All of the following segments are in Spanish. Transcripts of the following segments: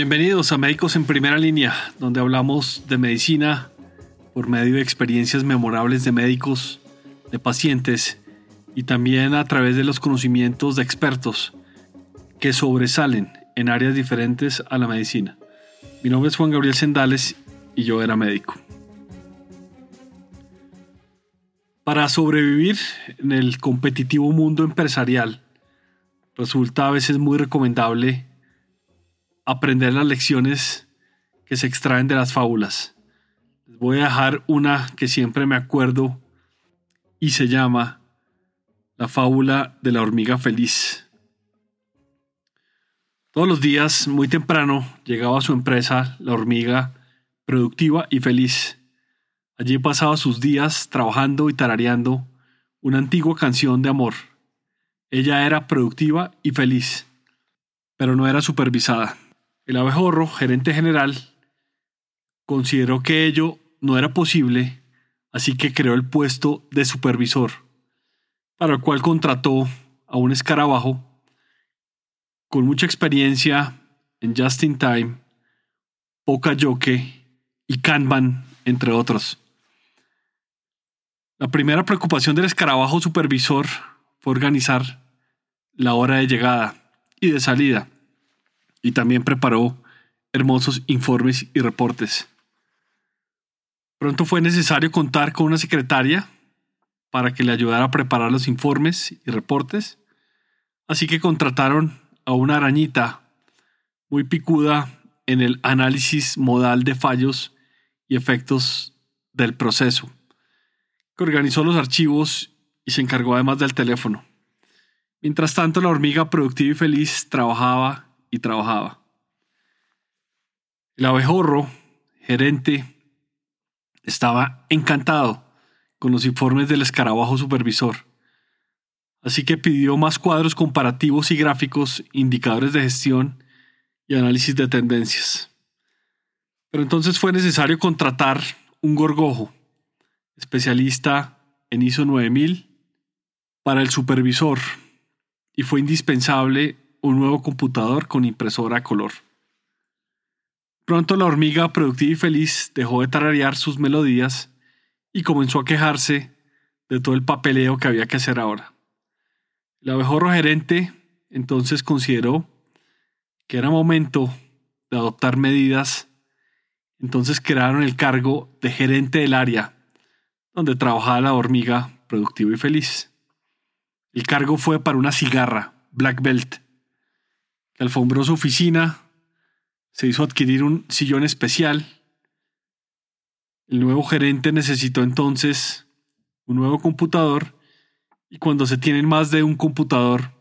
Bienvenidos a Médicos en Primera Línea, donde hablamos de medicina por medio de experiencias memorables de médicos, de pacientes y también a través de los conocimientos de expertos que sobresalen en áreas diferentes a la medicina. Mi nombre es Juan Gabriel Sendales y yo era médico. Para sobrevivir en el competitivo mundo empresarial, resulta a veces muy recomendable aprender las lecciones que se extraen de las fábulas. Les voy a dejar una que siempre me acuerdo y se llama La fábula de la hormiga feliz. Todos los días, muy temprano, llegaba a su empresa la hormiga productiva y feliz. Allí pasaba sus días trabajando y tarareando una antigua canción de amor. Ella era productiva y feliz, pero no era supervisada. El abejorro, gerente general, consideró que ello no era posible, así que creó el puesto de supervisor, para el cual contrató a un escarabajo con mucha experiencia en Just in Time, Yoke y Kanban, entre otros. La primera preocupación del escarabajo supervisor fue organizar la hora de llegada y de salida y también preparó hermosos informes y reportes. Pronto fue necesario contar con una secretaria para que le ayudara a preparar los informes y reportes, así que contrataron a una arañita muy picuda en el análisis modal de fallos y efectos del proceso, que organizó los archivos y se encargó además del teléfono. Mientras tanto, la hormiga productiva y feliz trabajaba y trabajaba. El abejorro, gerente, estaba encantado con los informes del escarabajo supervisor, así que pidió más cuadros comparativos y gráficos, indicadores de gestión y análisis de tendencias. Pero entonces fue necesario contratar un gorgojo, especialista en ISO 9000, para el supervisor, y fue indispensable un nuevo computador con impresora a color. Pronto la hormiga productiva y feliz dejó de tararear sus melodías y comenzó a quejarse de todo el papeleo que había que hacer ahora. El abejorro gerente entonces consideró que era momento de adoptar medidas, entonces crearon el cargo de gerente del área donde trabajaba la hormiga productiva y feliz. El cargo fue para una cigarra, Black Belt, alfombró su oficina, se hizo adquirir un sillón especial. El nuevo gerente necesitó entonces un nuevo computador y cuando se tienen más de un computador,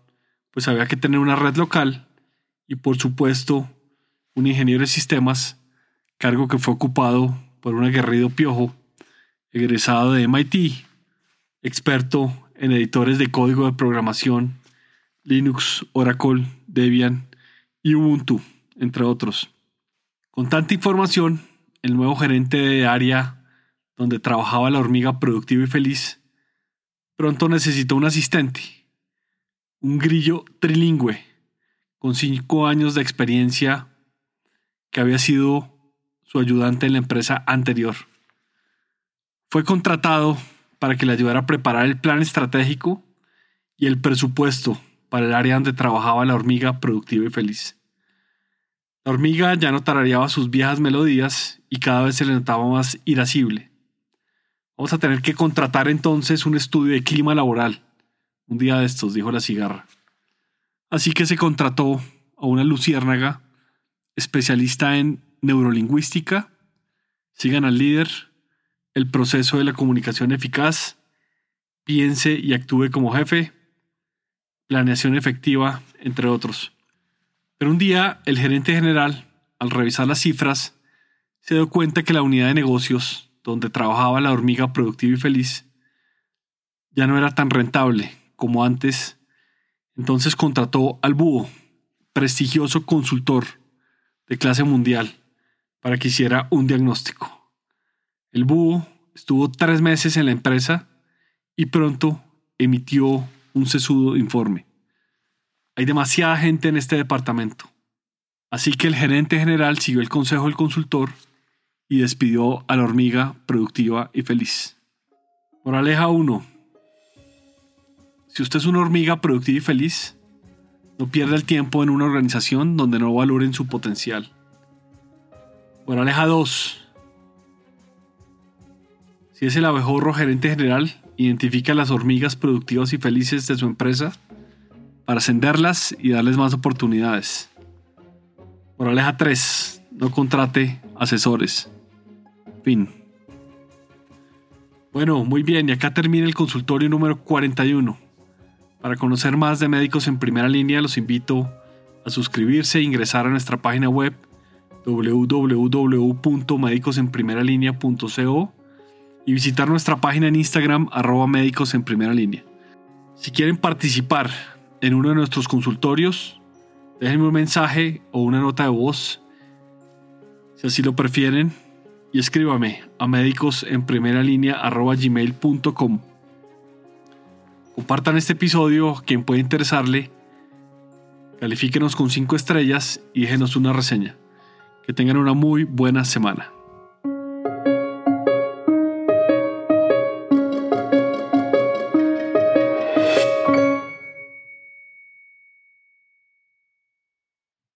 pues había que tener una red local y por supuesto un ingeniero de sistemas, cargo que fue ocupado por un aguerrido piojo, egresado de MIT, experto en editores de código de programación, Linux, Oracle, Debian y Ubuntu, entre otros. Con tanta información, el nuevo gerente de área donde trabajaba la hormiga productiva y feliz, pronto necesitó un asistente, un grillo trilingüe, con cinco años de experiencia, que había sido su ayudante en la empresa anterior. Fue contratado para que le ayudara a preparar el plan estratégico y el presupuesto para el área donde trabajaba la hormiga productiva y feliz. La hormiga ya no tarareaba sus viejas melodías y cada vez se le notaba más irascible. Vamos a tener que contratar entonces un estudio de clima laboral. Un día de estos, dijo la cigarra. Así que se contrató a una luciérnaga especialista en neurolingüística. Sigan al líder, el proceso de la comunicación eficaz, piense y actúe como jefe, planeación efectiva, entre otros. Pero un día el gerente general, al revisar las cifras, se dio cuenta que la unidad de negocios, donde trabajaba la hormiga productiva y feliz, ya no era tan rentable como antes. Entonces contrató al búho, prestigioso consultor de clase mundial, para que hiciera un diagnóstico. El búho estuvo tres meses en la empresa y pronto emitió un sesudo informe. Hay demasiada gente en este departamento. Así que el gerente general siguió el consejo del consultor y despidió a la hormiga productiva y feliz. Moraleja 1. Si usted es una hormiga productiva y feliz, no pierda el tiempo en una organización donde no valoren su potencial. Moraleja 2. Si es el abejorro gerente general, identifica las hormigas productivas y felices de su empresa para ascenderlas y darles más oportunidades. Moraleja 3. No contrate asesores. Fin. Bueno, muy bien, y acá termina el consultorio número 41. Para conocer más de médicos en primera línea, los invito a suscribirse e ingresar a nuestra página web www.medicosenprimeralinea.co y visitar nuestra página en Instagram arroba médicos en primera línea. Si quieren participar en uno de nuestros consultorios, déjenme un mensaje o una nota de voz, si así lo prefieren, y escríbame a médicos en primera línea arroba gmail.com. Compartan este episodio quien puede interesarle, califíquenos con 5 estrellas y déjenos una reseña. Que tengan una muy buena semana.